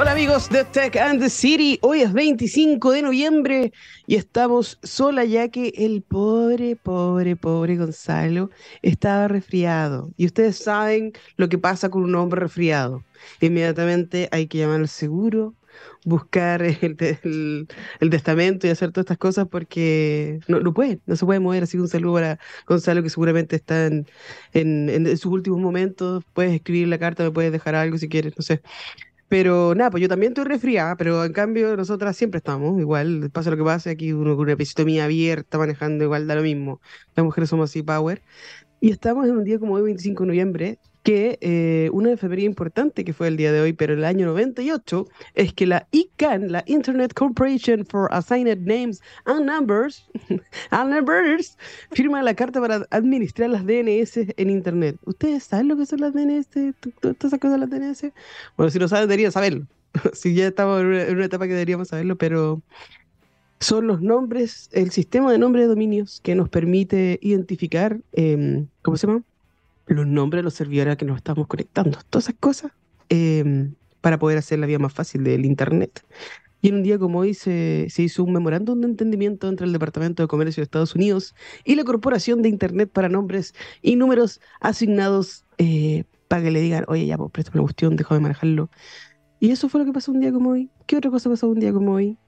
Hola amigos de Tech and the City, hoy es 25 de noviembre y estamos sola ya que el pobre, pobre, pobre Gonzalo estaba resfriado. Y ustedes saben lo que pasa con un hombre resfriado. Inmediatamente hay que llamar al seguro, buscar el, testamento y hacer todas estas cosas porque no, no puede, no se puede mover. Así que un saludo para Gonzalo que seguramente está en sus últimos momentos. Puedes escribir la carta, me puedes dejar algo si quieres, no sé. Pero nada, pues yo también estoy resfriada, pero en cambio nosotras siempre estamos, igual, pasa lo que pase, aquí uno con una episotomía abierta, manejando igual da lo mismo. Las mujeres somos así power. Y estamos en un día como hoy, 25 de noviembre, que eh, una efemería importante que fue el día de hoy, pero el año 98, es que la ICANN, la Internet Corporation for Assigned Names and Numbers, and numbers firma la carta para administrar las DNS en Internet. ¿Ustedes saben lo que son las DNS? ¿Todas esas cosas las DNS? Bueno, si no saben, deberían saberlo. si ya estamos en una, etapa que deberíamos saberlo, pero son los nombres, el sistema de nombre de dominios que nos permite identificar, em, ¿cómo se llama? Los nombres de los servidores a que nos estamos conectando, todas esas cosas, em, para poder hacer la vida más fácil del Internet. Y en un día como hoy se, se, hizo un memorándum de entendimiento entre el Departamento de Comercio de Estados Unidos y la Corporación de Internet para nombres y números asignados eh, para que le digan, oye, ya, pues préstame la cuestión, dejo de manejarlo. Y eso fue lo que pasó un día como hoy. ¿Qué otra cosa pasó un día como hoy?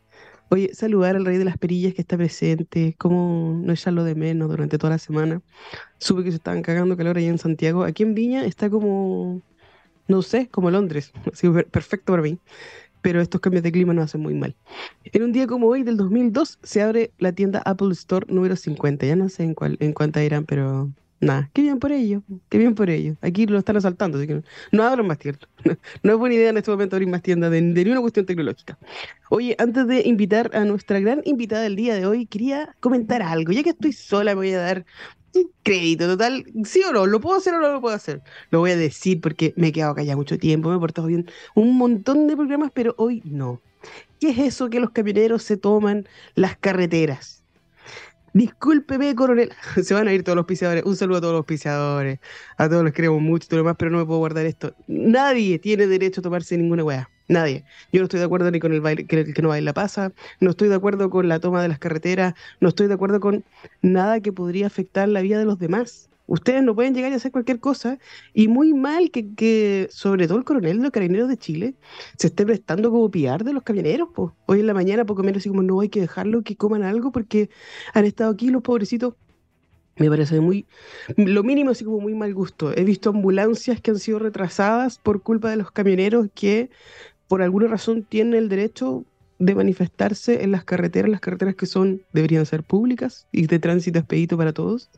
Oye, saludar al rey de las perillas que está presente, cómo no echarlo de menos durante toda la semana. Supe que se estaban cagando calor allá en Santiago. Aquí en Viña está como, no sé, como Londres. Así perfecto para mí. Pero estos cambios de clima nos hacen muy mal. En un día como hoy, del 2002, se abre la tienda Apple Store número 50. Ya no sé en, cuál, en cuánta irán, pero Nada, qué bien por ello, qué bien por ello. Aquí lo están asaltando, así que no, abran más tiendas. No es buena idea en este momento abrir más tiendas de, de ninguna cuestión tecnológica. Oye, antes de invitar a nuestra gran invitada del día de hoy, quería comentar algo. Ya que estoy sola, me voy a dar un crédito total. ¿Sí o no? ¿Lo puedo hacer o no lo puedo hacer? Lo voy a decir porque me he quedado callada mucho tiempo, me he portado bien un montón de programas, pero hoy no. ¿Qué es eso que los camioneros se toman las carreteras? Discúlpeme, coronel. Se van a ir todos los pisadores. Un saludo a todos los pisadores. A todos los queremos mucho y todo lo demás, pero no me puedo guardar esto. Nadie tiene derecho a tomarse ninguna weá. Nadie. Yo no estoy de acuerdo ni con el baile, que, que no baila pasa. No estoy de acuerdo con la toma de las carreteras. No estoy de acuerdo con nada que podría afectar la vida de los demás. Ustedes no pueden llegar y hacer cualquier cosa. Y muy mal que, sobre todo el coronel de los carabineros de Chile, se esté prestando como piar de los camioneros. Hoy en la mañana, poco menos, así como no hay que dejarlo que coman algo porque han estado aquí los pobrecitos. Me parece muy, lo mínimo, así como muy mal gusto. He visto ambulancias que han sido retrasadas por culpa de los camioneros que por alguna razón tienen el derecho de manifestarse en las carreteras, las carreteras que son, deberían ser públicas y de tránsito expedito para todos.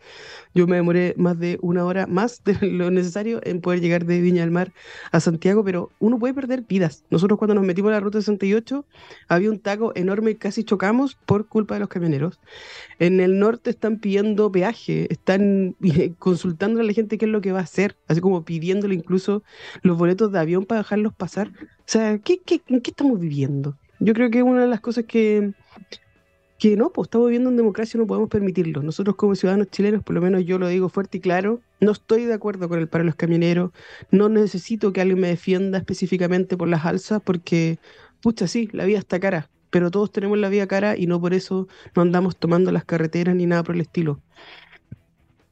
Yo me demoré más de una hora más de lo necesario en poder llegar de Viña del Mar a Santiago, pero uno puede perder vidas. Nosotros cuando nos metimos a la ruta 68 había un taco enorme, casi chocamos por culpa de los camioneros. En el norte están pidiendo peaje, están consultando a la gente qué es lo que va a hacer, así como pidiéndole incluso los boletos de avión para dejarlos pasar. O sea, ¿qué, qué, ¿en qué estamos viviendo? Yo creo que es una de las cosas que, que no, pues estamos viviendo en democracia y no podemos permitirlo. Nosotros como ciudadanos chilenos, por lo menos yo lo digo fuerte y claro, no estoy de acuerdo con el paro de los camioneros, no necesito que alguien me defienda específicamente por las alzas, porque, pucha, sí, la vida está cara, pero todos tenemos la vida cara y no por eso no andamos tomando las carreteras ni nada por el estilo.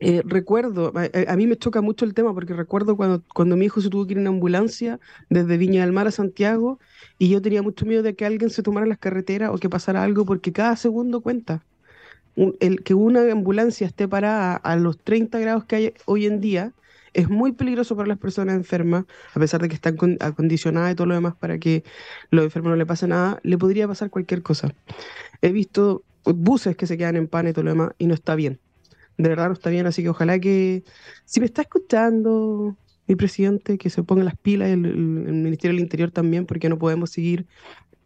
Eh, recuerdo, a, mí me choca mucho el tema porque recuerdo cuando, cuando mi hijo se tuvo que ir en ambulancia desde Viña del Mar a Santiago y yo tenía mucho miedo de que alguien se tomara las carreteras o que pasara algo porque cada segundo cuenta. el, que una ambulancia esté parada a los 30 grados que hay hoy en día es muy peligroso para las personas enfermas, a pesar de que están acondicionadas y todo lo demás para que los enfermos no le pase nada, le podría pasar cualquier cosa. He visto buses que se quedan en pan y todo lo demás y no está bien de verdad no está bien, así que ojalá que, si me está escuchando mi presidente, que se ponga las pilas, el, el, Ministerio del Interior también, porque no podemos seguir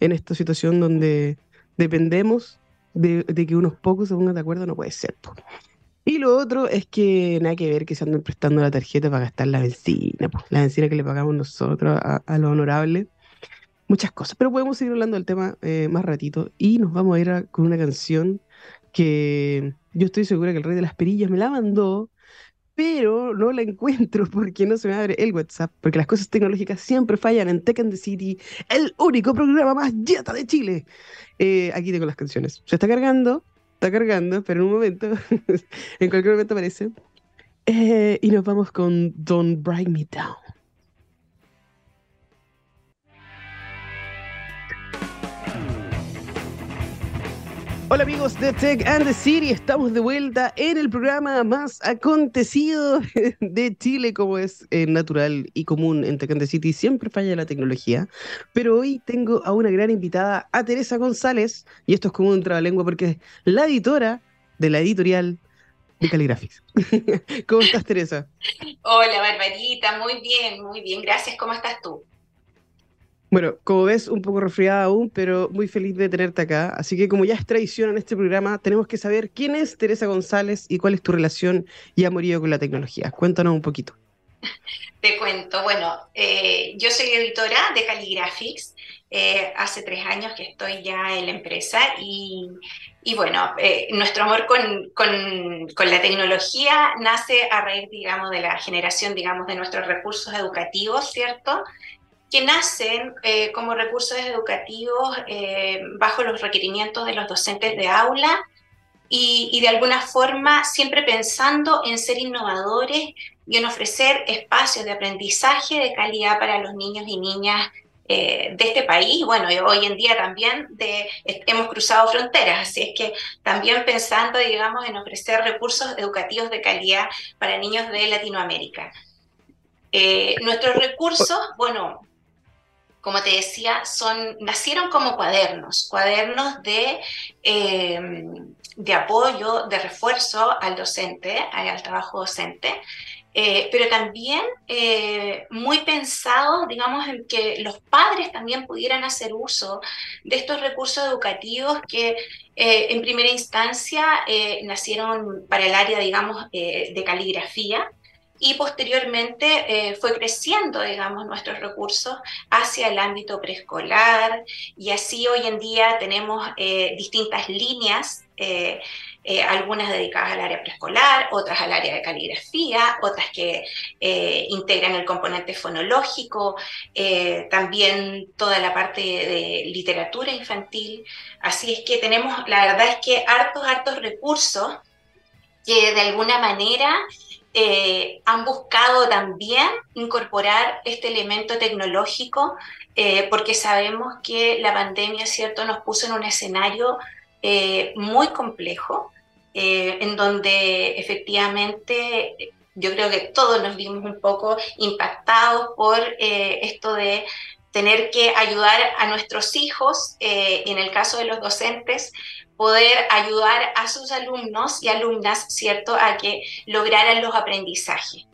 en esta situación donde dependemos de, que unos pocos se pongan de acuerdo, no puede ser. Y lo otro es que nada que ver que se anden prestando la tarjeta para gastar la benzina, la benzina que le pagamos nosotros a, a lo honorable. Muchas cosas, pero podemos seguir hablando del tema eh, más ratito y nos vamos a ir con una canción que yo estoy segura que el rey de las perillas me la mandó pero no la encuentro porque no se me abre el WhatsApp, porque las cosas tecnológicas siempre fallan en Tech and the City, el único programa más yeta de Chile. Eh, aquí tengo las canciones. Se está cargando, está cargando, pero en un momento, en cualquier momento aparece. Eh, y nos vamos con Don't Bring Me Down. Hola amigos de Tech and the City, estamos de vuelta en el programa más acontecido de Chile, como es eh, natural y común en Tech and the City, siempre falla la tecnología, pero hoy tengo a una gran invitada, a Teresa González, y esto es como un trabalengua porque es la editora de la editorial de Caligraphics. ¿Cómo estás Teresa? Hola Barbarita, muy bien, muy bien, gracias, ¿cómo estás tú? Bueno, como ves, un poco resfriada aún, pero muy feliz de tenerte acá. Así que como ya es tradición en este programa, tenemos que saber quién es Teresa González y cuál es tu relación y amorío con la tecnología. Cuéntanos un poquito. Te cuento, bueno, eh, yo soy editora de Caligraphics, eh, hace tres años que estoy ya en la empresa y, bueno, eh, nuestro amor con, con, con, la tecnología nace a raíz, digamos, de la generación, digamos, de nuestros recursos educativos, ¿cierto? Que nacen eh, como recursos educativos eh, bajo los requerimientos de los docentes de aula y, de alguna forma siempre pensando en ser innovadores y en ofrecer espacios de aprendizaje de calidad para los niños y niñas eh, de este país, bueno, hoy en día también hemos cruzado fronteras, así es que también pensando, digamos, en ofrecer recursos educativos de calidad para niños de Latinoamérica. nuestros recursos, bueno, como te decía, son, nacieron como cuadernos, cuadernos de, em, de apoyo, de refuerzo al docente, al trabajo docente, eh, pero también eh, muy pensados, digamos, en que los padres también pudieran hacer uso de estos recursos educativos que eh, en primera instancia nacieron para el área, digamos, de caligrafía, y posteriormente eh, fue creciendo, digamos, nuestros recursos hacia el ámbito preescolar y así hoy en día tenemos eh, distintas líneas, eh, algunas dedicadas al área preescolar, otras al área de caligrafía, otras que integran el componente fonológico, también toda la parte de literatura infantil. Así es que tenemos, la verdad es que hartos, hartos recursos que de alguna manera eh, han buscado también incorporar este elemento tecnológico eh, porque sabemos que la pandemia, ¿cierto?, nos puso en un escenario eh, muy complejo, en donde efectivamente yo creo que todos nos vimos un poco impactados por esto de tener que ayudar a nuestros hijos, en el caso de los docentes, poder ayudar a sus alumnos y alumnas, ¿cierto?, a que lograran los aprendizajes.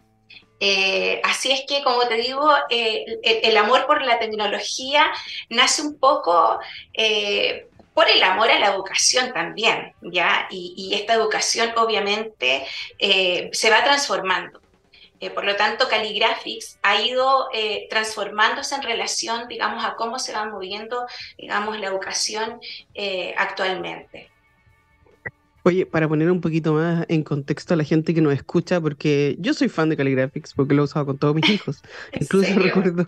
Eh, así es que, como te digo, eh, el, amor por la tecnología nace un poco eh, por el amor a la educación también, ¿ya? y esta educación obviamente se va transformando. Eh, por lo tanto, Caligraphics ha ido eh, transformándose en relación, digamos, a cómo se va moviendo, digamos, la educación eh, actualmente. Oye, para poner un poquito más en contexto a la gente que nos escucha, porque yo soy fan de Caligraphics, porque lo he usado con todos mis hijos. Incluso recuerdo,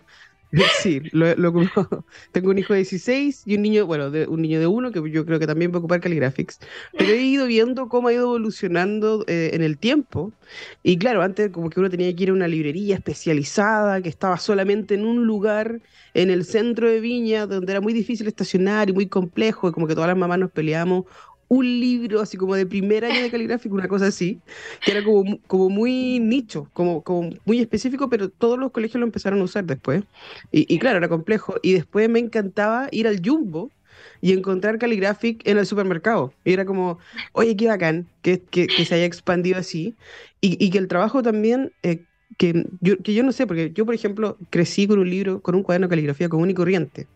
Sí, lo, tengo un hijo de 16 y un niño, bueno, de, un niño de uno que yo creo que también va a ocupar Caligraphics, pero he ido viendo cómo ha ido evolucionando eh, en el tiempo. Y claro, antes como que uno tenía que ir a una librería especializada que estaba solamente en un lugar en el centro de Viña, donde era muy difícil estacionar y muy complejo, como que todas las mamás nos peleamos un libro así como de primer año de caligráfico, una cosa así, que era como, como muy nicho, como, como muy específico, pero todos los colegios lo empezaron a usar después. Y, claro, era complejo. Y después me encantaba ir al Jumbo y encontrar Calligraphic en el supermercado. Y era como, oye, qué bacán que, que, se haya expandido así. Y, y que el trabajo también, eh, que, yo, que yo no sé, porque yo, por ejemplo, crecí con un libro, con un cuaderno de caligrafía común y corriente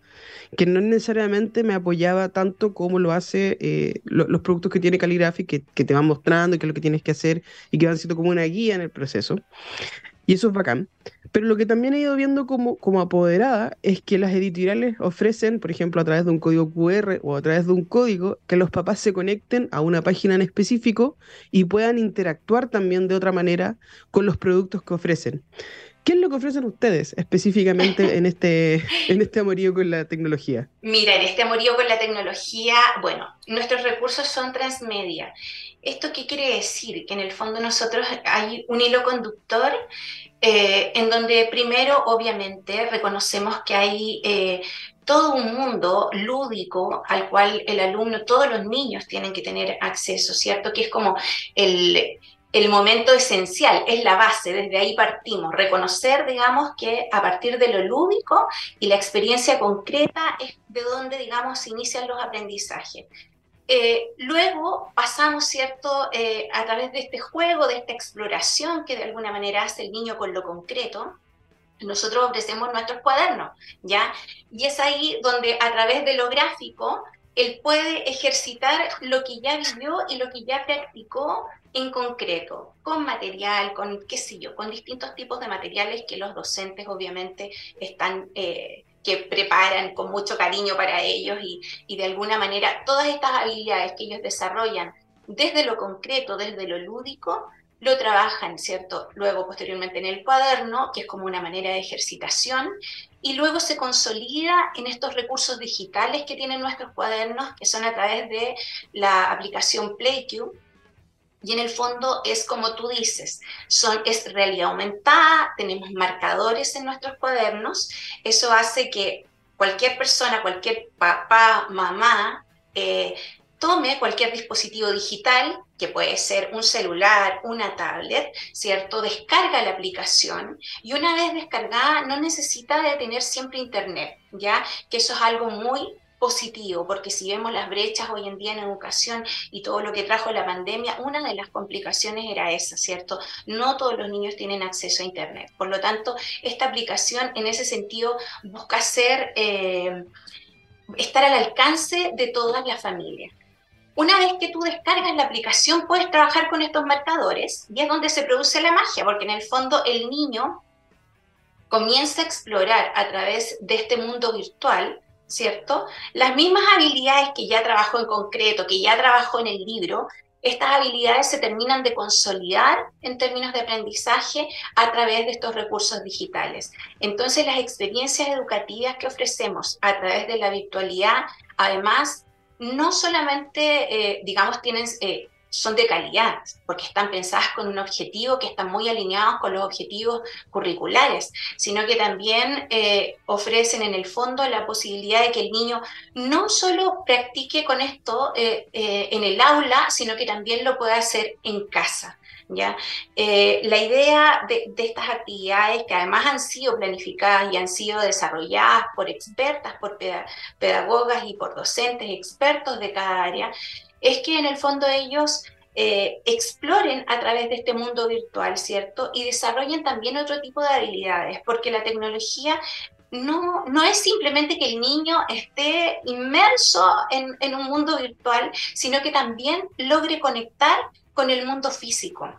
que no necesariamente me apoyaba tanto como lo hace eh, los productos que tiene Calligraphic, que, que, te van mostrando qué es lo que tienes que hacer y que van siendo como una guía en el proceso. Y eso es bacán. Pero lo que también he ido viendo como, como apoderada es que las editoriales ofrecen, por ejemplo, a través de un código QR o a través de un código, que los papás se conecten a una página en específico y puedan interactuar también de otra manera con los productos que ofrecen. ¿Qué es lo que ofrecen ustedes específicamente en este, en este amorío con la tecnología? Mira, en este amorío con la tecnología, bueno, nuestros recursos son transmedia. ¿Esto qué quiere decir? Que en el fondo nosotros hay un hilo conductor eh, en donde primero, obviamente, reconocemos que hay eh, todo un mundo lúdico al cual el alumno, todos los niños tienen que tener acceso, ¿cierto? Que es como el, el momento esencial, es la base, desde ahí partimos, reconocer, digamos, que a partir de lo lúdico y la experiencia concreta es de donde, digamos, se inician los aprendizajes. Eh, luego pasamos, ¿cierto?, eh, a través de este juego, de esta exploración que de alguna manera hace el niño con lo concreto, nosotros ofrecemos nuestros cuadernos, ¿ya? Y es ahí donde a través de lo gráfico él puede ejercitar lo que ya vivió y lo que ya practicó en concreto, con material, con qué sé yo, con distintos tipos de materiales que los docentes obviamente están, eh, que preparan con mucho cariño para ellos y, y de alguna manera todas estas habilidades que ellos desarrollan desde lo concreto, desde lo lúdico, lo trabajan, ¿cierto? Luego, posteriormente en el cuaderno, que es como una manera de ejercitación, y luego se consolida en estos recursos digitales que tienen nuestros cuadernos, que son a través de la aplicación PlayQ, y en el fondo es como tú dices, son, es realidad aumentada, tenemos marcadores en nuestros cuadernos, eso hace que cualquier persona, cualquier papá, mamá, eh, tome cualquier dispositivo digital, que puede ser un celular, una tablet, ¿cierto? Descarga la aplicación y una vez descargada no necesita de tener siempre internet, ¿ya? Que eso es algo muy positivo, porque si vemos las brechas hoy en día en educación y todo lo que trajo la pandemia, una de las complicaciones era esa, ¿cierto? No todos los niños tienen acceso a Internet. Por lo tanto, esta aplicación en ese sentido busca ser, eh, estar al alcance de todas las familias. Una vez que tú descargas la aplicación, puedes trabajar con estos marcadores y es donde se produce la magia, porque en el fondo el niño comienza a explorar a través de este mundo virtual, ¿cierto? Las mismas habilidades que ya trabajó en concreto, que ya trabajó en el libro, estas habilidades se terminan de consolidar en términos de aprendizaje a través de estos recursos digitales. Entonces, las experiencias educativas que ofrecemos a través de la virtualidad, además, no solamente, eh, digamos, tienen, eh, son de calidad, porque están pensadas con un objetivo que están muy alineados con los objetivos curriculares, sino que también eh, ofrecen en el fondo la posibilidad de que el niño no solo practique con esto en el aula, sino que también lo pueda hacer en casa. ¿ya? Eh, la idea de, estas actividades, que además han sido planificadas y han sido desarrolladas por expertas, por pedagogas y por docentes expertos de cada área, es que en el fondo ellos eh, exploren a través de este mundo virtual, ¿cierto? Y desarrollen también otro tipo de habilidades, porque la tecnología no, no es simplemente que el niño esté inmerso en, en un mundo virtual, sino que también logre conectar con el mundo físico.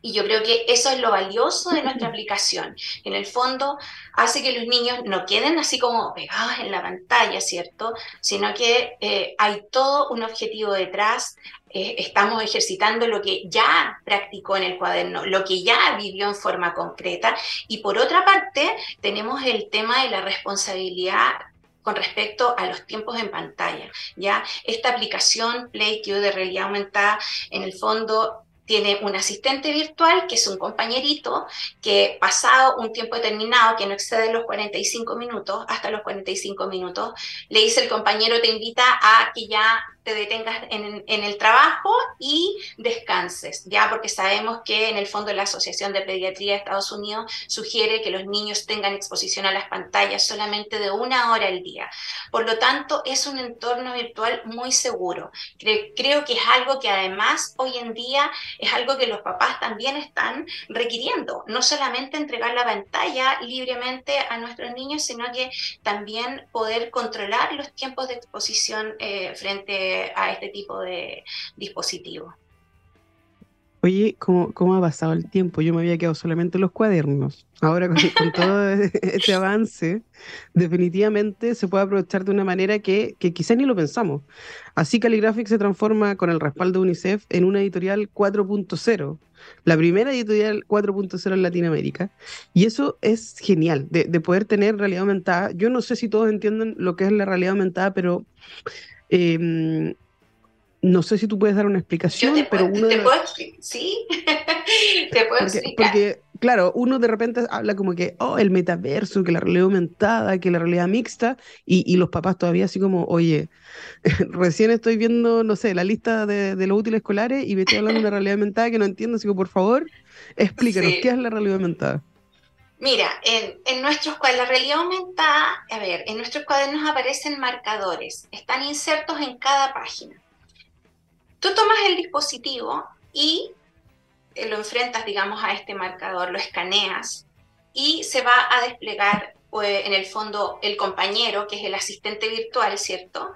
Y yo creo que eso es lo valioso de nuestra aplicación. En el fondo hace que los niños no queden así como pegados en la pantalla, ¿cierto? Sino que eh, hay todo un objetivo detrás. Eh, estamos ejercitando lo que ya practicó en el cuaderno, lo que ya vivió en forma concreta. Y por otra parte, tenemos el tema de la responsabilidad con respecto a los tiempos en pantalla. ¿ya? Esta aplicación PlayQ de realidad aumentada, en el fondo tiene un asistente virtual, que es un compañerito, que pasado un tiempo determinado, que no excede los 45 minutos, hasta los 45 minutos, le dice el compañero, te invita a que ya te detengas en, el trabajo y descanses, ya porque sabemos que en el fondo la Asociación de Pediatría de Estados Unidos sugiere que los niños tengan exposición a las pantallas solamente de una hora al día. Por lo tanto, es un entorno virtual muy seguro. creo que es algo que además hoy en día es algo que los papás también están requiriendo, no solamente entregar la pantalla libremente a nuestros niños, sino que también poder controlar los tiempos de exposición eh, frente a este tipo de dispositivos. Oye, ¿cómo, ¿cómo ha pasado el tiempo? Yo me había quedado solamente en los cuadernos. Ahora con, todo este avance, definitivamente se puede aprovechar de una manera que, que quizás ni lo pensamos. Así Calligraphic se transforma con el respaldo de UNICEF en una editorial 4.0, la primera editorial 4.0 en Latinoamérica. Y eso es genial, de, de poder tener realidad aumentada. Yo no sé si todos entienden lo que es la realidad aumentada, pero... em, no sé si tú puedes dar una explicación, te pero puedo, uno de te puedo sí, te puedo Porque, explicar. porque, claro, uno de repente habla como que, oh, el metaverso, que la realidad aumentada, que la realidad mixta, y, y los papás todavía así como, oye, recién estoy viendo, no sé, la lista de, de los útiles escolares y me estoy hablando de una realidad aumentada que no entiendo, así que por favor, explícanos, ¿qué es la realidad aumentada? Mira, en, en nuestros cuadernos, la realidad aumentada, a ver, en nuestros cuadernos aparecen marcadores, están insertos en cada página. Tú tomas el dispositivo y eh, lo enfrentas, digamos, a este marcador, lo escaneas y se va a desplegar pues, en el fondo el compañero, que es el asistente virtual, ¿cierto?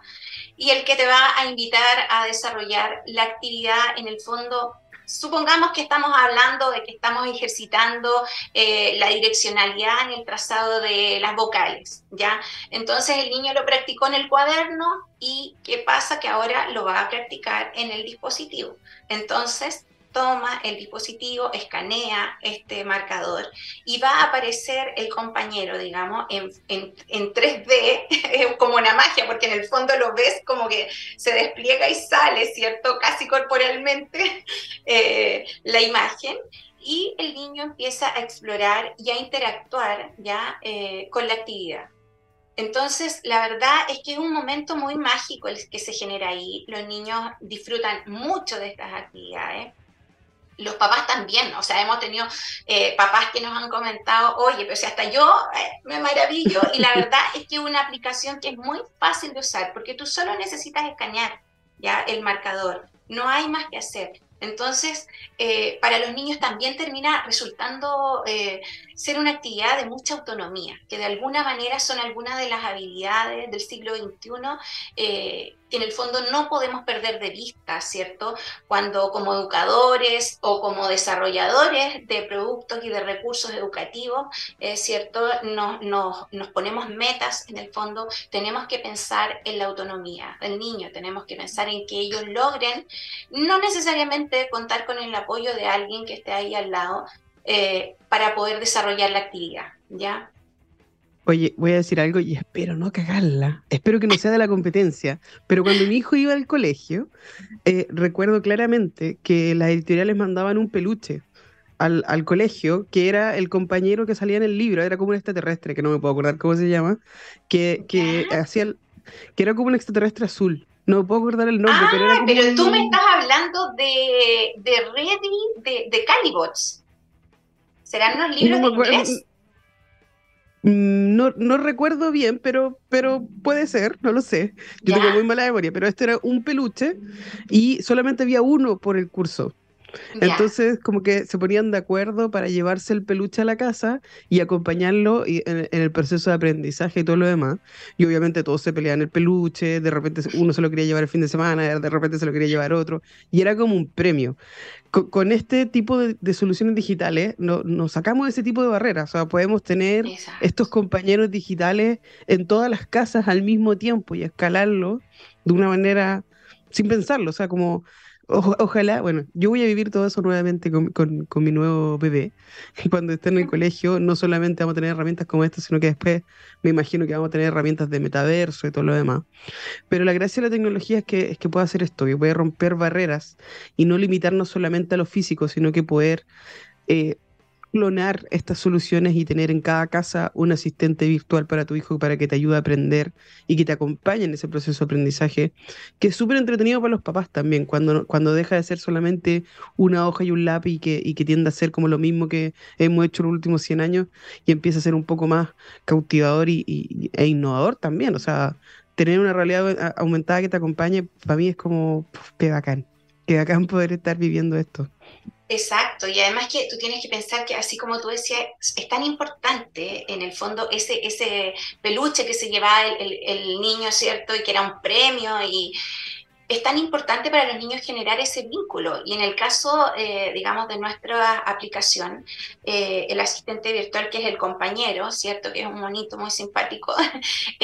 Y el que te va a invitar a desarrollar la actividad en el fondo. Supongamos que estamos hablando de que estamos ejercitando eh, la direccionalidad en el trazado de las vocales, ¿ya? Entonces el niño lo practicó en el cuaderno y ¿qué pasa? Que ahora lo va a practicar en el dispositivo. Entonces toma el dispositivo, escanea este marcador y va a aparecer el compañero, digamos, en, en, en 3D, es como una magia, porque en el fondo lo ves como que se despliega y sale, ¿cierto? Casi corporalmente eh, la imagen y el niño empieza a explorar y a interactuar ya eh, con la actividad. Entonces, la verdad es que es un momento muy mágico el que se genera ahí. Los niños disfrutan mucho de estas actividades. Los papás también, o sea, hemos tenido eh, papás que nos han comentado, oye, pero si hasta yo eh, me maravillo, y la verdad es que es una aplicación que es muy fácil de usar, porque tú solo necesitas escanear ya el marcador, no hay más que hacer. Entonces, eh, para los niños también termina resultando eh, ser una actividad de mucha autonomía, que de alguna manera son algunas de las habilidades del siglo XXI eh, que en el fondo no podemos perder de vista, ¿cierto? Cuando como educadores o como desarrolladores de productos y de recursos educativos, ¿cierto? Nos, nos, nos ponemos metas en el fondo, tenemos que pensar en la autonomía del niño, tenemos que pensar en que ellos logren, no necesariamente contar con el apoyo de alguien que esté ahí al lado, eh, para poder desarrollar la actividad, ¿ya? Oye, voy a decir algo y espero no cagarla. Espero que no sea de la competencia. Pero cuando mi hijo iba al colegio, eh, recuerdo claramente que las editoriales mandaban un peluche al, al colegio, que era el compañero que salía en el libro, era como un extraterrestre, que no me puedo acordar cómo se llama, que, que hacía el- que era como un extraterrestre azul. No me puedo acordar el nombre, pero era Ah, como pero tú me estás hablando de, de Ready, de, de Calibots. ¿Serán unos libros No de inglés? Mm, No, no recuerdo bien, pero, pero puede ser, no lo sé. Yo tengo muy mala memoria, pero este era un peluche y solamente había uno por el curso. Entonces, como que se ponían de acuerdo para llevarse el peluche a la casa y acompañarlo y- en, en el proceso de aprendizaje y todo lo demás. Y obviamente todos se peleaban el peluche, de repente uno se lo quería llevar el fin de semana, de repente se lo quería llevar otro, y era como un premio. Co- Con, este tipo de, de soluciones digitales, no- nos sacamos de ese tipo de barreras. O sea, podemos tener Exacto. estos compañeros digitales en todas las casas al mismo tiempo y escalarlo de una manera sin pensarlo. O sea, como o- ojalá, bueno, yo voy a vivir todo eso nuevamente con, con- con mi nuevo bebé. Y cuando esté en el colegio, no solamente vamos a tener herramientas como esta, sino que después me imagino que vamos a tener herramientas de metaverso y todo lo demás. Pero la gracia de la tecnología es que, es que puede hacer esto, que puede romper barreras y no limitarnos solamente a lo físico, sino que poder eh, clonar estas soluciones y tener en cada casa un asistente virtual para tu hijo para que te ayude a aprender y que te acompañe en ese proceso de aprendizaje, que es súper entretenido para los papás también, cuando, cuando deja de ser solamente una hoja y un lápiz y que, y que tiende a ser como lo mismo que hemos hecho los últimos 100 años y empieza a ser un poco más cautivador y, e innovador también. O sea, tener una realidad aumentada que te acompañe, para mí es como, qué bacán, qué bacán poder estar viviendo esto. Exacto, y además que tú tienes que pensar que así como tú decías, es tan importante en el fondo ese, ese peluche que se llevaba el, el- el niño, ¿cierto? Y que era un premio y es tan importante para los niños generar ese vínculo. Y en el caso, eh, digamos, de nuestra aplicación, eh, el asistente virtual, que es el compañero, ¿cierto? Que es un monito muy simpático,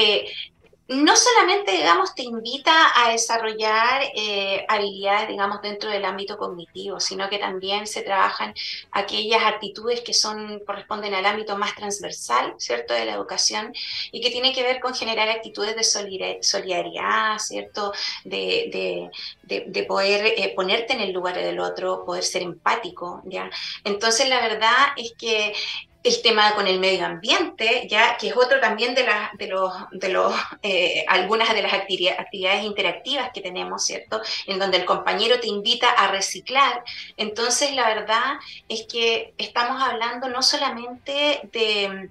no solamente, digamos, te invita a desarrollar eh, habilidades, digamos, dentro del ámbito cognitivo, sino que también se trabajan aquellas actitudes que son, corresponden al ámbito más transversal, ¿cierto?, de la educación y que tiene que ver con generar actitudes de solidaridad, ¿cierto?, de, poder eh, ponerte en el lugar del otro, poder ser empático, ¿ya? Entonces, la verdad es que el tema con el medio ambiente, ya que es otro también de, de los, de los eh, algunas de las actividades interactivas que tenemos, ¿cierto? En donde el compañero te invita a reciclar. Entonces, la verdad es que estamos hablando no solamente de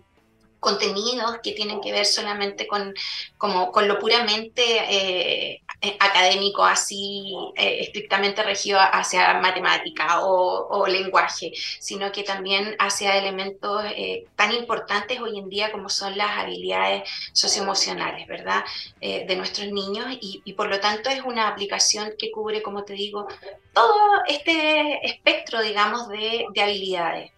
contenidos que tienen que ver solamente con, como, con lo puramente eh, académico, así eh, estrictamente regido hacia matemática o, lenguaje, sino que también hacia elementos tan importantes hoy en día como son las habilidades socioemocionales, ¿verdad? de nuestros niños y, por lo tanto es una aplicación que cubre, como te digo, todo este espectro, digamos, de habilidades.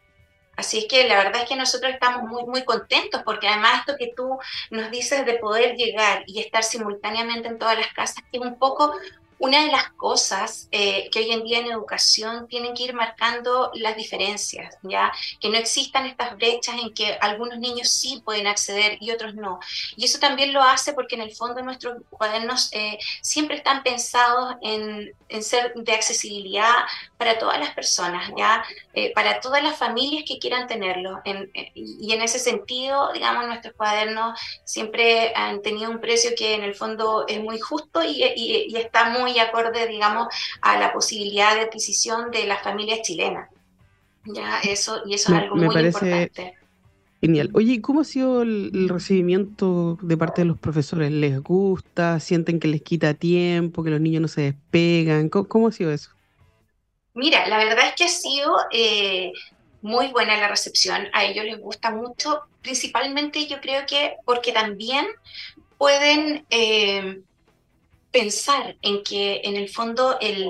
Así que la verdad es que nosotros estamos muy, muy contentos porque además esto que tú nos dices de poder llegar y estar simultáneamente en todas las casas es un poco una de las cosas eh, que hoy en día en educación tienen que ir marcando las diferencias, ya que no existan estas brechas en que algunos niños sí pueden acceder y otros no. Y eso también lo hace porque en el fondo nuestros cuadernos eh, siempre están pensados en, en, ser de accesibilidad para todas las personas, ya eh, para todas las familias que quieran tenerlo. y en ese sentido, digamos, nuestros cuadernos siempre han tenido un precio que en el fondo es muy justo y, y está muy acorde, digamos, a la posibilidad de adquisición de las familias chilenas. Ya, eso, y eso es algo muy importante. Genial. Oye, ¿cómo ha sido el, recibimiento de parte de los profesores? ¿Les gusta? ¿Sienten que les quita tiempo? ¿Que los niños no se despegan? ¿Cómo, ha sido eso? Mira, la verdad es que ha sido eh, muy buena la recepción. A ellos les gusta mucho, principalmente yo creo que porque también pueden eh, pensar en que en el fondo el,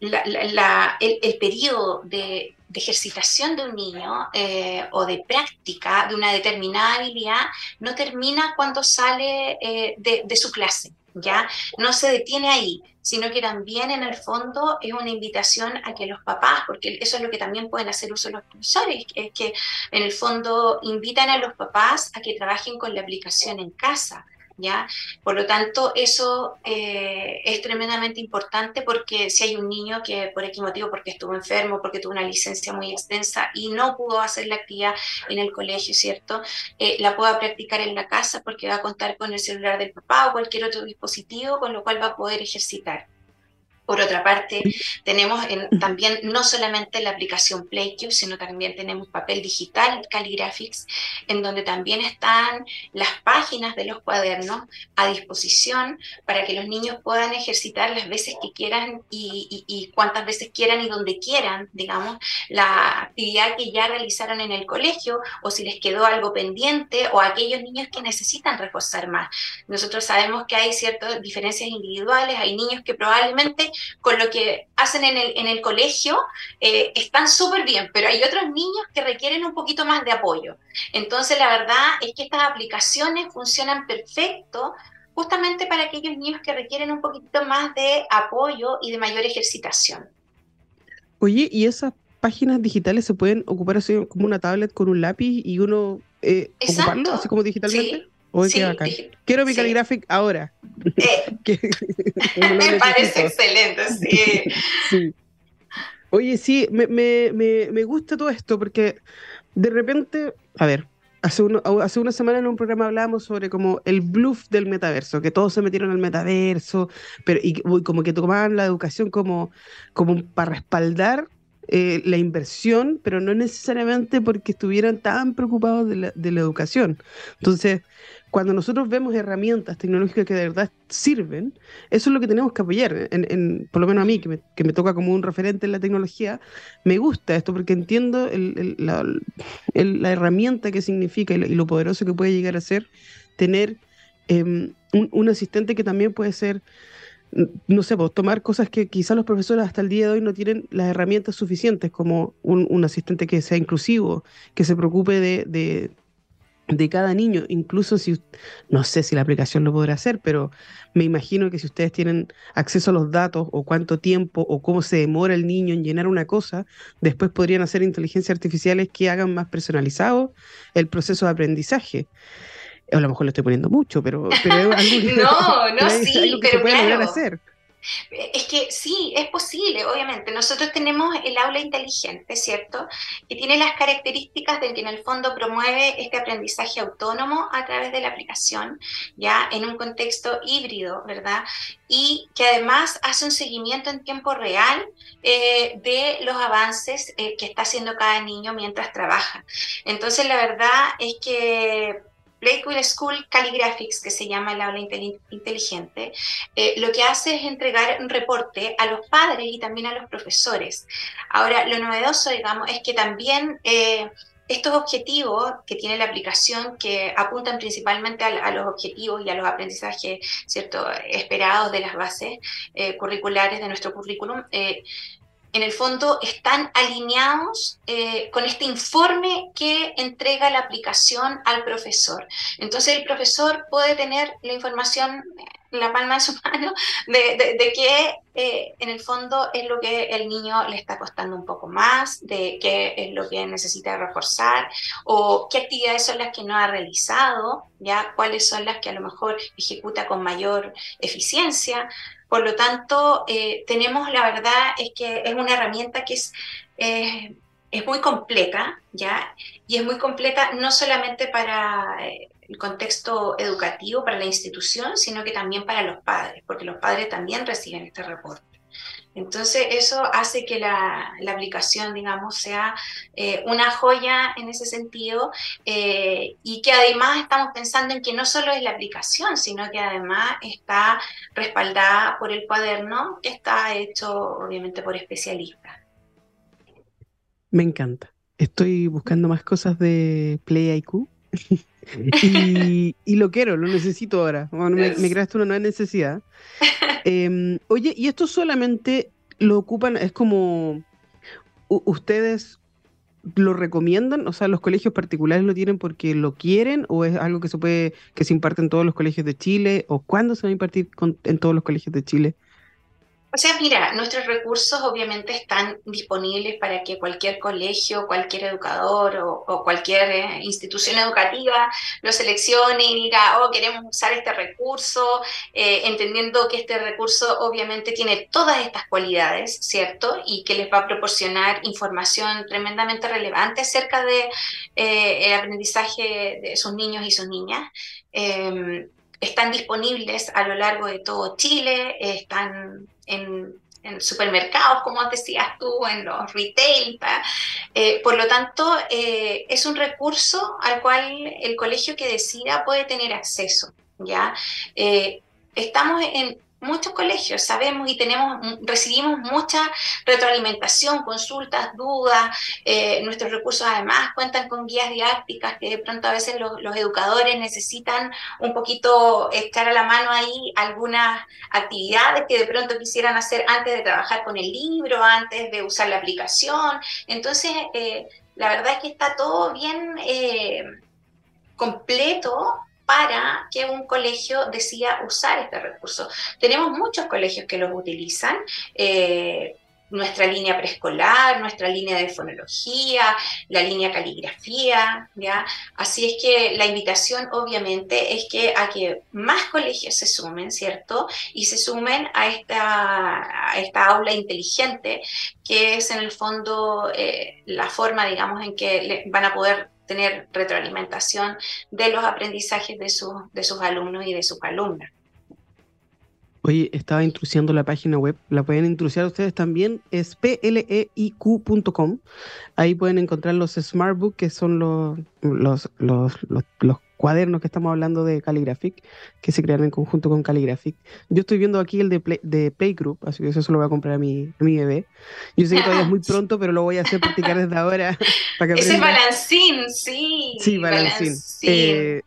el, periodo de, ejercitación de un niño eh, o de práctica de una determinada habilidad no termina cuando sale eh, de, su clase, ¿ya? No se detiene ahí, sino que también en el fondo es una invitación a que los papás, porque eso es lo que también pueden hacer uso los profesores, es que en el fondo invitan a los papás a que trabajen con la aplicación en casa, ¿ya? Por lo tanto, eso eh, es tremendamente importante porque si hay un niño que por X motivo, porque estuvo enfermo, porque tuvo una licencia muy extensa y no pudo hacer la actividad en el colegio, ¿cierto? Eh, la pueda practicar en la casa porque va a contar con el celular del papá o cualquier otro dispositivo con lo cual va a poder ejercitar. Por otra parte, tenemos también no solamente la aplicación PlayCube, sino también tenemos papel digital Caligraphics, en donde también están las páginas de los cuadernos a disposición para que los niños puedan ejercitar las veces que quieran y, y cuantas veces quieran y donde quieran, digamos, la actividad que ya realizaron en el colegio o si les quedó algo pendiente o aquellos niños que necesitan reforzar más. Nosotros sabemos que hay ciertas diferencias individuales, hay niños que probablemente con lo que hacen en el, en el colegio eh, están súper bien, pero hay otros niños que requieren un poquito más de apoyo. Entonces, la verdad es que estas aplicaciones funcionan perfecto justamente para aquellos niños que requieren un poquito más de apoyo y de mayor ejercitación. Oye, ¿y esas páginas digitales se pueden ocupar así como una tablet con un lápiz y uno eh, ocuparlo así como digitalmente? Quiero mi Calligraphic ahora. Eh, me parece excelente, sí. Oye, sí, me, me, me, gusta todo esto porque de repente, a ver, hace, hace una semana en un programa hablábamos sobre como el bluff del metaverso, que todos se metieron al metaverso, pero y, como que tomaban la educación como, como para respaldar eh, la inversión, pero no necesariamente porque estuvieran tan preocupados de la, de la educación. Entonces, cuando nosotros vemos herramientas tecnológicas que de verdad sirven, eso es lo que tenemos que apoyar. Por lo menos a mí, que me, toca como un referente en la tecnología, me gusta esto porque entiendo la, la, herramienta que significa y, lo poderoso que puede llegar a ser tener em, un, asistente que también puede ser no sé, pues, tomar cosas que quizás los profesores hasta el día de hoy no tienen las herramientas suficientes, como un, asistente que sea inclusivo, que se preocupe de, cada niño, incluso si, no sé si la aplicación lo podrá hacer, pero me imagino que si ustedes tienen acceso a los datos o cuánto tiempo o cómo se demora el niño en llenar una cosa, después podrían hacer inteligencias artificiales que hagan más personalizado el proceso de aprendizaje a lo mejor lo estoy poniendo mucho, pero, pero no, no, sí, pero claro. hacer. Es que sí, es posible, obviamente. Nosotros tenemos el aula inteligente, ¿cierto? Que tiene las características de que en el fondo promueve este aprendizaje autónomo a través de la aplicación, ya en un contexto híbrido, ¿verdad? Y que además hace un seguimiento en tiempo real eh, de los avances eh, que está haciendo cada niño mientras trabaja. Entonces, la verdad es que Blakewell School Calligraphics, que se llama el aula inteligente, eh, lo que hace es entregar un reporte a los padres y también a los profesores. Ahora, lo novedoso, digamos, es que también eh, estos objetivos que tiene la aplicación, que apuntan principalmente a, los objetivos y a los aprendizajes ¿cierto? esperados de las bases eh, curriculares de nuestro currículum, en el fondo están alineados eh, con este informe que entrega la aplicación al profesor. Entonces el profesor puede tener la información en la palma de su mano de, de, qué eh, en el fondo es lo que el niño le está costando un poco más, de qué es lo que necesita reforzar o qué actividades son las que no ha realizado, ya cuáles son las que a lo mejor ejecuta con mayor eficiencia. Por lo tanto, eh, tenemos, la verdad, es que es una herramienta que es, es muy completa, ¿ya? Y es muy completa no solamente para eh, el contexto educativo, para la institución, sino que también para los padres, porque los padres también reciben este reporte. Entonces, eso hace que la, aplicación, digamos, sea eh, una joya en ese sentido eh, y que además estamos pensando en que no solo es la aplicación, sino que además está respaldada por el cuaderno que está hecho, obviamente, por especialistas. Me encanta. Estoy buscando más cosas de Play IQ. y, lo quiero, lo necesito ahora. me, creaste una nueva necesidad. Em, oye, ¿y esto solamente lo ocupan? Es como. ¿Ustedes lo recomiendan? O sea, ¿los colegios particulares lo tienen porque lo quieren? ¿O es algo que se puede, que se imparte en todos los colegios de Chile? ¿O cuándo se va a impartir en todos los colegios de Chile? O sea, mira, nuestros recursos obviamente están disponibles para que cualquier colegio, cualquier educador o, cualquier eh, institución educativa lo seleccione y diga, oh, queremos usar este recurso, eh, entendiendo que este recurso obviamente tiene todas estas cualidades, ¿cierto? Y que les va a proporcionar información tremendamente relevante acerca de eh, aprendizaje de sus niños y sus niñas. Em, están disponibles a lo largo de todo Chile, están en, supermercados, como decías tú, en los retail. Eh, por lo tanto, eh, es un recurso al cual el colegio que decida puede tener acceso. ¿ya? Eh, estamos en, muchos colegios, sabemos y tenemos, recibimos mucha retroalimentación, consultas, dudas. Eh, nuestros recursos además cuentan con guías didácticas que de pronto a veces los, educadores necesitan un poquito echar a la mano ahí algunas actividades que de pronto quisieran hacer antes de trabajar con el libro, antes de usar la aplicación. Entonces, eh, la verdad es que está todo bien eh, completo para que un colegio decida usar este recurso. Tenemos muchos colegios que los utilizan. Eh, nuestra línea preescolar, nuestra línea de fonología, la línea caligrafía, ¿ya? Así es que la invitación obviamente es que a que más colegios se sumen, ¿cierto? Y se sumen a esta, a esta aula inteligente, que es en el fondo eh, la forma, digamos, en que van a poder tener retroalimentación de los aprendizajes de, de sus alumnos y de sus alumnas. Oye, estaba intrusiando la página web, la pueden intrusiar ustedes también, es pleiq.com. Ahí pueden encontrar los Smartbook, que son los, los, los, los, cuadernos que estamos hablando de Calligraphic, que se crearon en conjunto con Calligraphic. Yo estoy viendo aquí el de, Play, de Playgroup, así que eso se lo voy a comprar a mi, mi bebé. Yo sé que todavía es muy pronto, pero lo voy a hacer practicar desde ahora. Para que Ese balancín, sí. Sí, balancín. Eh,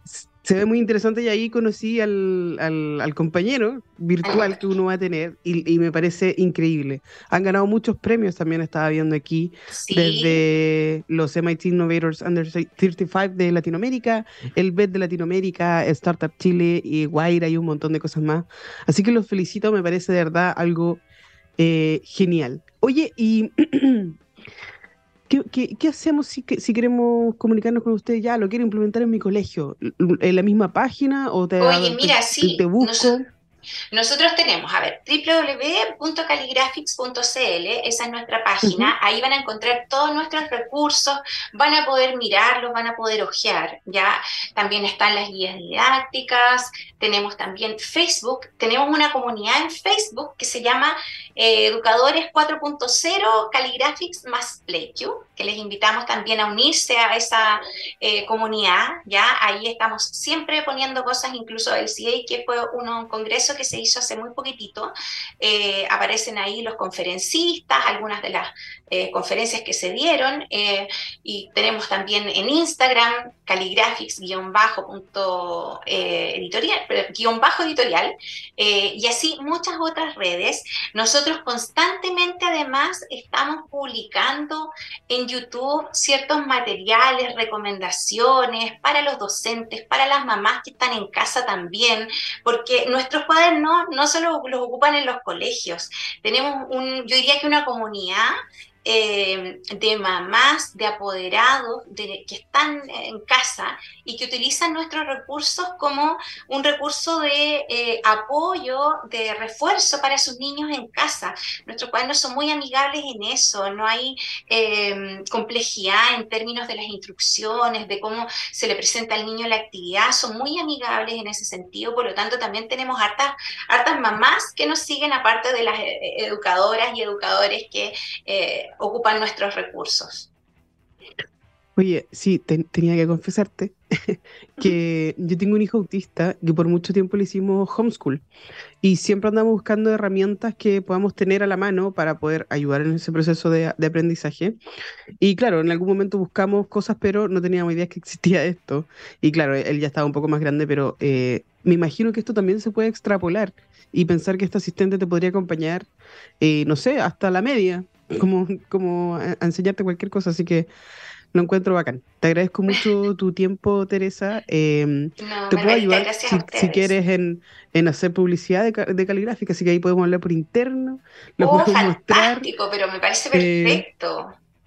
se ve muy interesante y ahí conocí al, al, compañero virtual que uno va a tener y, me parece increíble. Han ganado muchos premios también, estaba viendo aquí, desde los MIT Innovators Under 35 de Latinoamérica, el BED de Latinoamérica, Startup Chile y Guaira y un montón de cosas más. Así que los felicito, me parece de verdad algo eh, genial. Oye, y ¿Qué, hacemos si, si, queremos comunicarnos con usted? Ya, lo quiero implementar en mi colegio. ¿En la misma página o te, Oye, mira, sí, te busco? Nosotros tenemos, a ver, www.caligraphics.cl, esa es nuestra página, ahí van a encontrar todos nuestros recursos, van a poder mirarlos, van a poder ojear, ya también están las guías didácticas, tenemos también Facebook, tenemos una comunidad en Facebook que se llama eh, Educadores 4.0 Caligraphics más PlayQ, que les invitamos también a unirse a esa eh, comunidad, ya ahí estamos siempre poniendo cosas, incluso el CA, que fue un congreso que se hizo hace muy poquitito. Eh, aparecen ahí los conferencistas, algunas de las eh, conferencias que se dieron, eh, y tenemos también en Instagram caligraphics-editorial, y así muchas otras redes. Nosotros constantemente además estamos publicando en YouTube ciertos materiales, recomendaciones para los docentes, para las mamás que están en casa también, porque nuestros padres no, no solo los ocupan en los colegios, tenemos un, yo diría que una comunidad eh, de mamás, de apoderados de, que están en casa y que utilizan nuestros recursos como un recurso de eh, apoyo, de refuerzo para sus niños en casa. Nuestros cuadernos son muy amigables en eso, no hay eh, complejidad en términos de las instrucciones, de cómo se le presenta al niño la actividad, son muy amigables en ese sentido, por lo tanto también tenemos hartas, hartas mamás que nos siguen aparte de las educadoras y educadores que ocupan nuestros recursos. Oye, sí, tenía que confesarte que yo tengo un hijo autista que por mucho tiempo le hicimos homeschool y siempre andamos buscando herramientas que podamos tener a la mano para poder ayudar en ese proceso de, aprendizaje. Y claro, en algún momento buscamos cosas, pero no teníamos idea que existía esto. Y claro, él ya estaba un poco más grande, pero eh, me imagino que esto también se puede extrapolar y pensar que este asistente te podría acompañar, eh, no sé, hasta la media, como, como enseñarte cualquier cosa, así que lo encuentro bacán. Te agradezco mucho tu tiempo, Teresa. Em, te puedo ayudar si, quieres en, en, hacer publicidad de, de, caligráfica, así que ahí podemos hablar por interno. Lo oh, fantástico, pero me parece eh,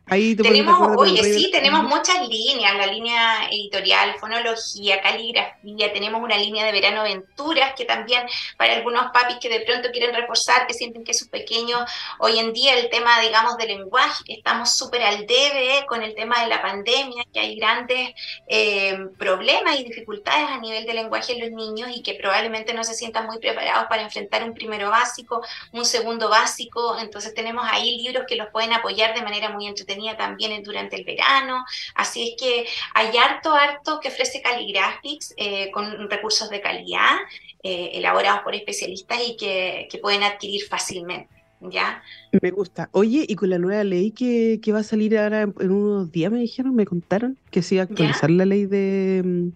perfecto tenemos, oye, sí, tenemos muchas líneas, la línea editorial, fonología, caligrafía, tenemos una línea de verano aventuras que también para algunos papis que de pronto quieren reforzar, que sienten que sus pequeños, hoy en día el tema, digamos, del lenguaje, estamos súper al debe con el tema de la pandemia, que hay grandes eh, problemas y dificultades a nivel de lenguaje en los niños y que probablemente no se sientan muy preparados para enfrentar un primero básico, un segundo básico, entonces tenemos ahí libros que los pueden apoyar de manera muy entretenida también durante el verano. Así es que hay harto, harto que ofrece Caligraphics eh, con recursos de calidad, eh, elaborados por especialistas y que, pueden adquirir fácilmente. ¿Ya? Me gusta. Oye, y con la nueva ley que, va a salir ahora en, unos días, me dijeron, me contaron que se iba a actualizar la ley de,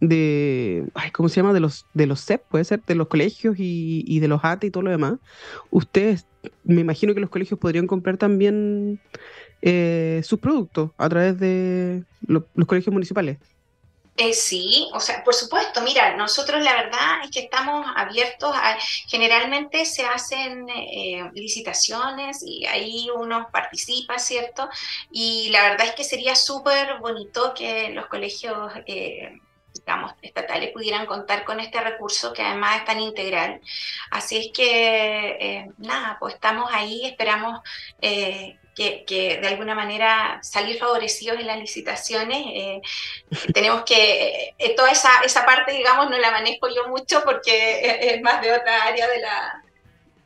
de ay, ¿cómo se llama? De los, de los CEP, puede ser, de los colegios y, y de los ATE y todo lo demás. Ustedes, me imagino que los colegios podrían comprar también eh, sus productos a través de los colegios municipales. Eh, sí, o sea, por supuesto, mira, nosotros la verdad es que estamos abiertos a, generalmente se hacen eh, licitaciones y ahí uno participa, ¿cierto? Y la verdad es que sería súper bonito que los colegios digamos, estatales pudieran contar con este recurso que además es tan integral. Así es que, nada, pues estamos ahí, esperamos eh, que, de alguna manera salir favorecidos en las licitaciones. Eh, tenemos que, toda esa, esa parte, digamos, no la manejo yo mucho porque es, más de otra área de la,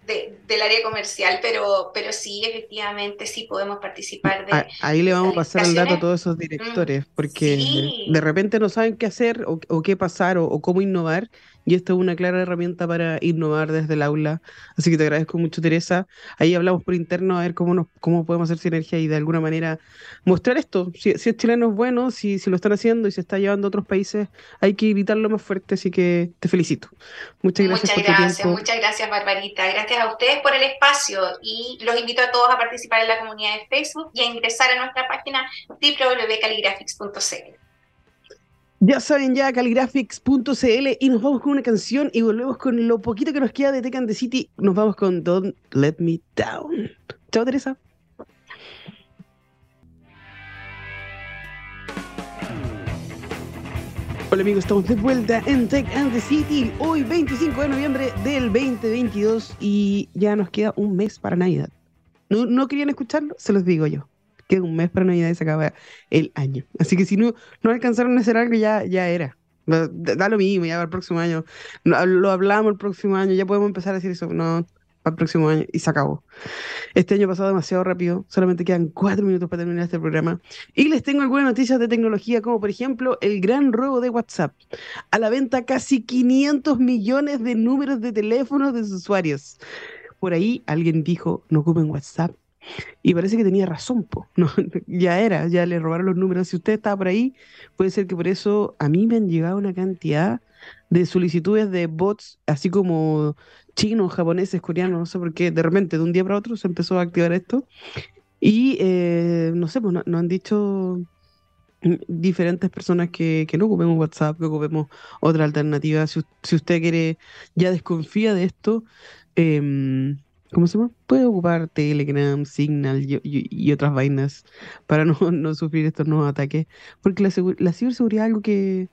del área comercial, pero, pero sí, efectivamente, sí podemos participar de... Ahí le vamos a pasar el dato a todos esos directores, mm, porque de repente no saben qué hacer o, qué pasar o, cómo innovar, y esto es una clara herramienta para innovar desde el aula. Así que te agradezco mucho, Teresa. Ahí hablamos por interno a ver cómo, nos, cómo podemos hacer sinergia y de alguna manera mostrar esto. Si, si es chileno es bueno, si, si lo están haciendo y se está llevando a otros países, hay que gritarlo más fuerte, así que te felicito. Muchas gracias. Muchas gracias, muchas gracias, Barbarita. Gracias a ustedes por el espacio y los invito a todos a participar en la comunidad de Facebook y a ingresar a nuestra página www.caligraphics.cl. Ya saben ya, caligraphics.cl y nos vamos con una canción y volvemos con lo poquito que nos queda de Tecan the City. Nos vamos con Don't Let Me Down. Chao, Teresa. Hola amigos, estamos de vuelta en Tech and the City, hoy 25 de noviembre del 2022 y ya nos queda un mes para Navidad. ¿No, no querían escucharlo? Se los digo yo queda un mes para Navidad y se acaba el año. Así que si no, no alcanzaron a hacer algo, ya, ya era. Da lo mismo, ya para el próximo año. Lo hablamos el próximo año, ya podemos empezar a decir eso. No, para el próximo año y se acabó. Este año pasado demasiado rápido, solamente quedan cuatro minutos para terminar este programa. Y les tengo algunas noticias de tecnología, como por ejemplo el gran robo de WhatsApp. A la venta casi 500 millones de números de teléfonos de sus usuarios. Por ahí alguien dijo, no ocupen WhatsApp, y parece que tenía razón, po. Ya era, ya le robaron los números. Si usted estaba por ahí, puede ser que por eso a mí me han llegado una cantidad de solicitudes de bots, así como chinos, japoneses, coreanos, no sé por qué, de repente, de un día para otro, se empezó a activar esto. Y eh, no sé, pues nos no han dicho diferentes personas que, que, no ocupemos WhatsApp, que ocupemos otra alternativa. Si, usted quiere, ya desconfía de esto, eh, ¿cómo se llama? Puede ocupar Telegram, Signal y, otras vainas para no, no, sufrir estos nuevos ataques. Porque la, la ciberseguridad es algo que,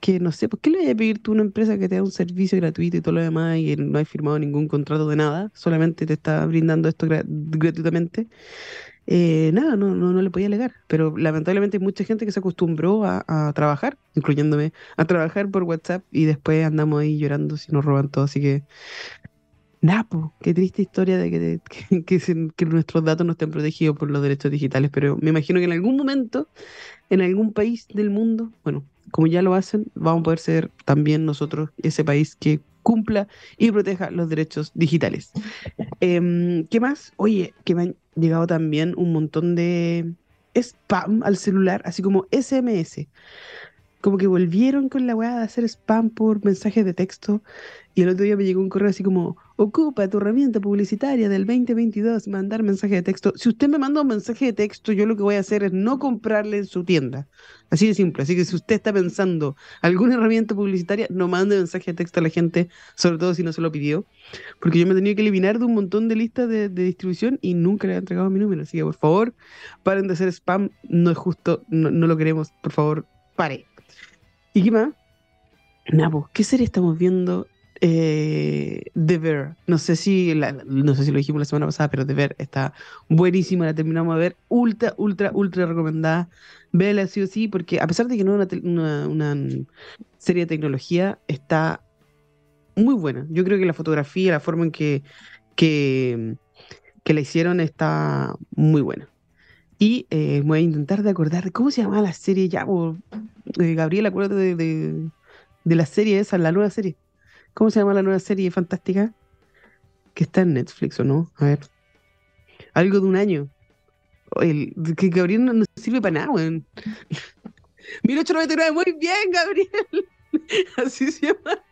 que no sé, ¿por qué le voy a pedir tú a una empresa que te da un servicio gratuito y todo lo demás y no hay firmado ningún contrato de nada? Solamente te está brindando esto gratuitamente. Eh, nada, no, no, no le podía alegar, pero lamentablemente hay mucha gente que se acostumbró a, a trabajar, incluyéndome, a trabajar por WhatsApp y después andamos ahí llorando si nos roban todo, así que Napo, qué triste historia de que, nuestros datos no estén protegidos por los derechos digitales, pero me imagino que en algún momento, en algún país del mundo, bueno, como ya lo hacen, vamos a poder ser también nosotros ese país que cumpla y proteja los derechos digitales. Em, ¿Qué más? Oye, que me han llegado también un montón de spam al celular, así como SMS. Como que volvieron con la weá de hacer spam por mensajes de texto. Y el otro día me llegó un correo así como, ocupa tu herramienta publicitaria del 2022, mandar mensaje de texto. Si usted me manda un mensaje de texto, yo lo que voy a hacer es no comprarle en su tienda. Así de simple. Así que si usted está pensando alguna herramienta publicitaria, no mande mensaje de texto a la gente, sobre todo si no se lo pidió. Porque yo me he tenido que eliminar de un montón de listas de, distribución y nunca le he entregado mi número. Así que por favor, paren de hacer spam. No es justo, no, no lo queremos. Por favor, pare. ¿Y qué más? Nabo, ¿qué serie estamos viendo eh, The Bear. No sé si no sé si lo dijimos la semana pasada, pero The Bear está buenísima, la terminamos de ver, ultra, ultra, ultra recomendada. Vela sí o sí, porque a pesar de que no es una, serie de tecnología, está muy buena. Yo creo que la fotografía, la forma en que, que, la hicieron está muy buena. Y eh, voy a intentar de acordar cómo se llamaba la serie ya. Eh, Gabriel, acuérdate de, de la serie esa, la nueva serie. ¿Cómo se llama la nueva serie fantástica? Que está en Netflix o no? A ver. Algo de un año. Que Gabriel no, sirve para nada, weón. 1899, muy bien, Gabriel. Así se llama.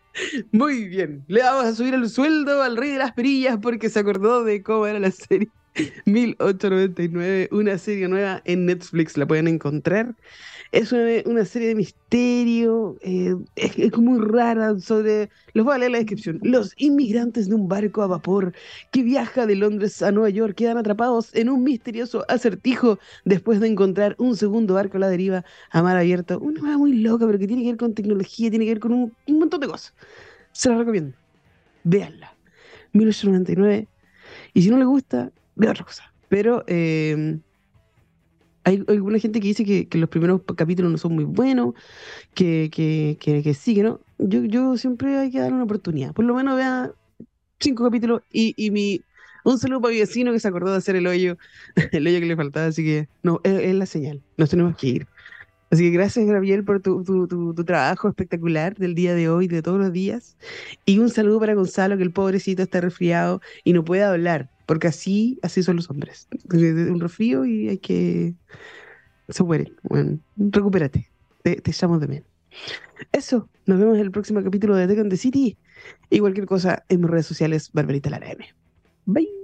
Muy bien. Le vamos a subir el sueldo al rey de las perillas porque se acordó de cómo era la serie. 1899, una serie nueva en Netflix, la pueden encontrar. Es una, serie de misterio, eh, es, muy rara sobre, los voy a leer la descripción, los inmigrantes de un barco a vapor que viaja de Londres a Nueva York quedan atrapados en un misterioso acertijo después de encontrar un segundo barco a la deriva a mar abierto. Una nueva muy loca, pero que tiene que ver con tecnología, tiene que ver con un, montón de cosas. Se la recomiendo. Véanla. 1899. Y si no le gusta, ve otra cosa. Pero eh, hay alguna gente que dice que, los primeros capítulos no son muy buenos, que, que, que, sí, que no. Yo, yo siempre hay que dar una oportunidad. Por lo menos vea cinco capítulos y, y mi un saludo para mi vecino que se acordó de hacer el hoyo, el hoyo que le faltaba, así que no, es, la señal, nos tenemos que ir. Así que gracias, Gabriel, por tu, tu, tu, trabajo espectacular del día de hoy, de todos los días. Y un saludo para Gonzalo, que el pobrecito está resfriado y no puede hablar, porque así, así son los hombres. Un resfrío y hay que... Se muere. Bueno, recupérate. Te, te echamos de menos. Eso, nos vemos en el próximo capítulo de Tech the City y cualquier cosa en mis redes sociales, Barbarita Lara M. Bye.